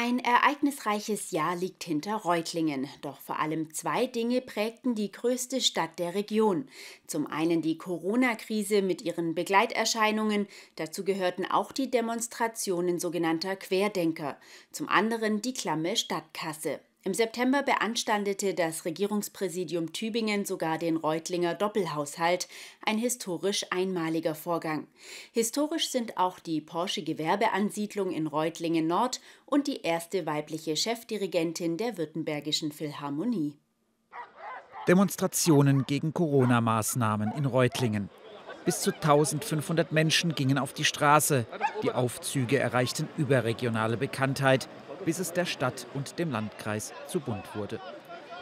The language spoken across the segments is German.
Ein ereignisreiches Jahr liegt hinter Reutlingen. Doch vor allem zwei Dinge prägten die größte Stadt der Region. Zum einen die Corona-Krise mit ihren Begleiterscheinungen. Dazu gehörten auch die Demonstrationen sogenannter Querdenker. Zum anderen die klamme Stadtkasse. Im September beanstandete das Regierungspräsidium Tübingen sogar den Reutlinger Doppelhaushalt, ein historisch einmaliger Vorgang. Historisch sind auch die Porsche Gewerbeansiedlung in Reutlingen Nord und die erste weibliche Chefdirigentin der Württembergischen Philharmonie. Demonstrationen gegen Corona-Maßnahmen in Reutlingen. Bis zu 1500 Menschen gingen auf die Straße. Die Aufzüge erreichten überregionale Bekanntheit bis es der Stadt und dem Landkreis zu bunt wurde.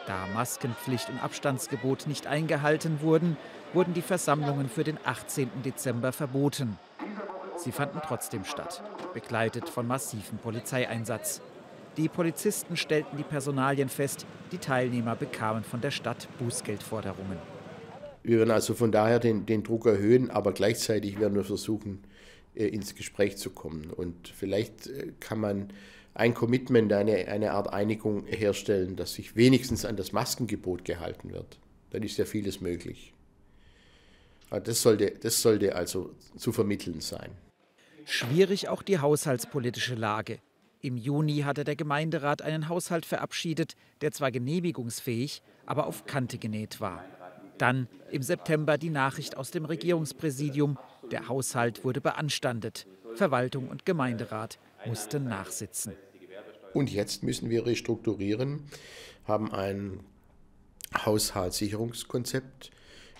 Da Maskenpflicht und Abstandsgebot nicht eingehalten wurden, wurden die Versammlungen für den 18. Dezember verboten. Sie fanden trotzdem statt, begleitet von massivem Polizeieinsatz. Die Polizisten stellten die Personalien fest, die Teilnehmer bekamen von der Stadt Bußgeldforderungen. Wir werden also von daher den, den Druck erhöhen, aber gleichzeitig werden wir versuchen, äh, ins Gespräch zu kommen. Und vielleicht äh, kann man ein Commitment, eine, eine Art Einigung herstellen, dass sich wenigstens an das Maskengebot gehalten wird. Dann ist ja vieles möglich. Das sollte, das sollte also zu vermitteln sein. Schwierig auch die haushaltspolitische Lage. Im Juni hatte der Gemeinderat einen Haushalt verabschiedet, der zwar genehmigungsfähig, aber auf Kante genäht war. Dann im September die Nachricht aus dem Regierungspräsidium, der Haushalt wurde beanstandet. Verwaltung und Gemeinderat mussten nachsitzen. Und jetzt müssen wir restrukturieren, haben ein Haushaltssicherungskonzept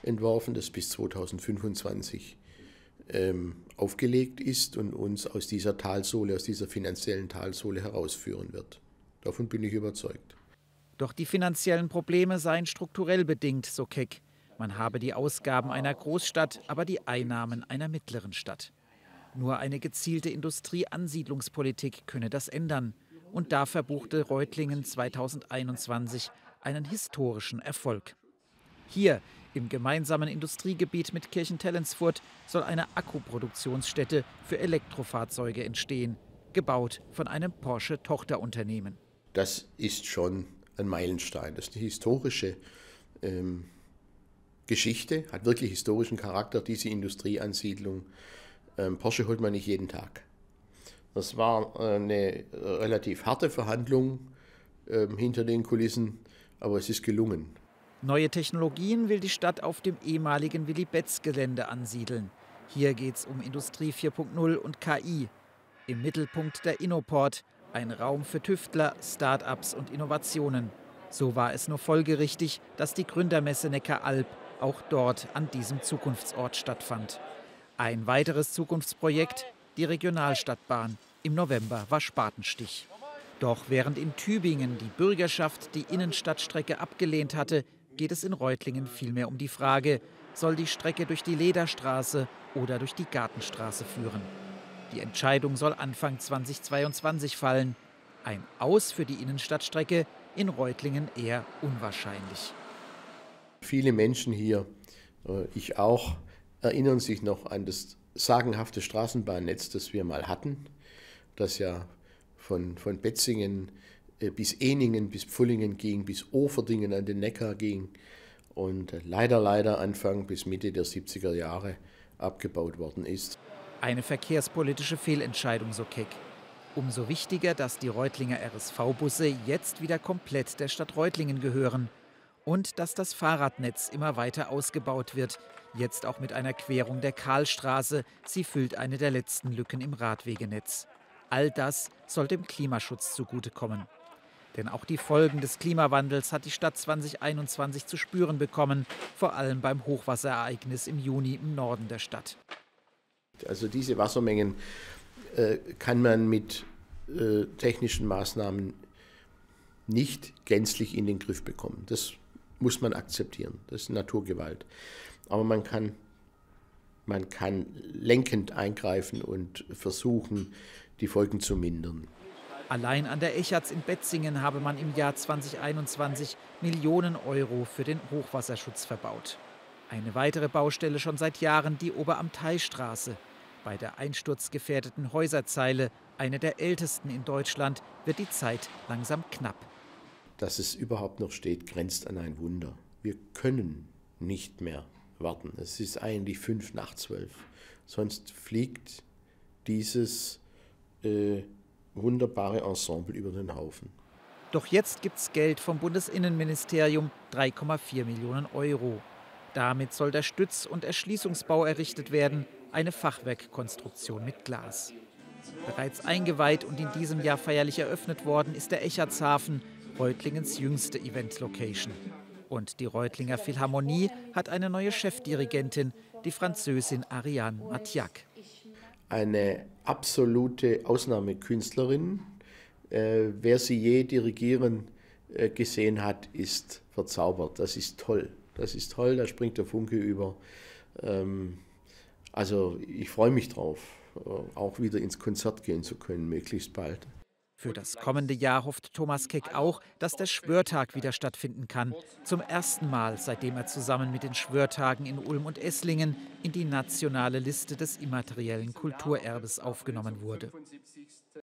entworfen, das bis 2025 ähm, aufgelegt ist und uns aus dieser Talsohle, aus dieser finanziellen Talsohle herausführen wird. Davon bin ich überzeugt. Doch die finanziellen Probleme seien strukturell bedingt, so Keck. Man habe die Ausgaben einer Großstadt, aber die Einnahmen einer mittleren Stadt. Nur eine gezielte Industrieansiedlungspolitik könne das ändern. Und da verbuchte Reutlingen 2021 einen historischen Erfolg. Hier im gemeinsamen Industriegebiet mit Kirchentellensfurt soll eine Akkuproduktionsstätte für Elektrofahrzeuge entstehen, gebaut von einem Porsche-Tochterunternehmen. Das ist schon ein Meilenstein. Das ist eine historische ähm, Geschichte, hat wirklich historischen Charakter, diese Industrieansiedlung. Ähm, Porsche holt man nicht jeden Tag. Das war äh, eine relativ harte Verhandlung ähm, hinter den Kulissen, aber es ist gelungen. Neue Technologien will die Stadt auf dem ehemaligen Willy-Betz-Gelände ansiedeln. Hier geht es um Industrie 4.0 und KI. Im Mittelpunkt der Innoport, ein Raum für Tüftler, Start-ups und Innovationen. So war es nur folgerichtig, dass die Gründermesse Neckaralb auch dort an diesem Zukunftsort stattfand. Ein weiteres Zukunftsprojekt, die Regionalstadtbahn. Im November war Spatenstich. Doch während in Tübingen die Bürgerschaft die Innenstadtstrecke abgelehnt hatte, geht es in Reutlingen vielmehr um die Frage, soll die Strecke durch die Lederstraße oder durch die Gartenstraße führen. Die Entscheidung soll Anfang 2022 fallen. Ein Aus für die Innenstadtstrecke in Reutlingen eher unwahrscheinlich. Viele Menschen hier, äh, ich auch, erinnern sich noch an das sagenhafte Straßenbahnnetz, das wir mal hatten das ja von, von Betzingen äh, bis Eningen, bis Pfullingen ging, bis Oferdingen an den Neckar ging und leider, leider Anfang bis Mitte der 70er Jahre abgebaut worden ist. Eine verkehrspolitische Fehlentscheidung, so Keck. Umso wichtiger, dass die Reutlinger RSV-Busse jetzt wieder komplett der Stadt Reutlingen gehören und dass das Fahrradnetz immer weiter ausgebaut wird, jetzt auch mit einer Querung der Karlstraße. Sie füllt eine der letzten Lücken im Radwegenetz. All das soll dem Klimaschutz zugutekommen. Denn auch die Folgen des Klimawandels hat die Stadt 2021 zu spüren bekommen, vor allem beim Hochwasserereignis im Juni im Norden der Stadt. Also diese Wassermengen äh, kann man mit äh, technischen Maßnahmen nicht gänzlich in den Griff bekommen. Das muss man akzeptieren. Das ist Naturgewalt. Aber man kann, man kann lenkend eingreifen und versuchen, die Folgen zu mindern. Allein an der Echatz in Betzingen habe man im Jahr 2021 Millionen Euro für den Hochwasserschutz verbaut. Eine weitere Baustelle schon seit Jahren die Oberamteistraße. Bei der einsturzgefährdeten Häuserzeile eine der ältesten in Deutschland, wird die Zeit langsam knapp. Dass es überhaupt noch steht, grenzt an ein Wunder. Wir können nicht mehr warten. Es ist eigentlich fünf nach zwölf. Sonst fliegt dieses äh, wunderbare Ensemble über den Haufen. Doch jetzt gibt es Geld vom Bundesinnenministerium, 3,4 Millionen Euro. Damit soll der Stütz- und Erschließungsbau errichtet werden, eine Fachwerkkonstruktion mit Glas. Bereits eingeweiht und in diesem Jahr feierlich eröffnet worden ist der Echertshafen, Reutlingens jüngste Event-Location. Und die Reutlinger Philharmonie hat eine neue Chefdirigentin, die Französin Ariane Mathiak. Eine absolute Ausnahmekünstlerin. Äh, wer sie je dirigieren äh, gesehen hat, ist verzaubert. Das ist toll. Das ist toll, da springt der Funke über. Ähm, also ich freue mich drauf, äh, auch wieder ins Konzert gehen zu können, möglichst bald. Für das kommende Jahr hofft Thomas Keck auch, dass der Schwörtag wieder stattfinden kann. Zum ersten Mal, seitdem er zusammen mit den Schwörtagen in Ulm und Esslingen in die nationale Liste des immateriellen Kulturerbes aufgenommen wurde.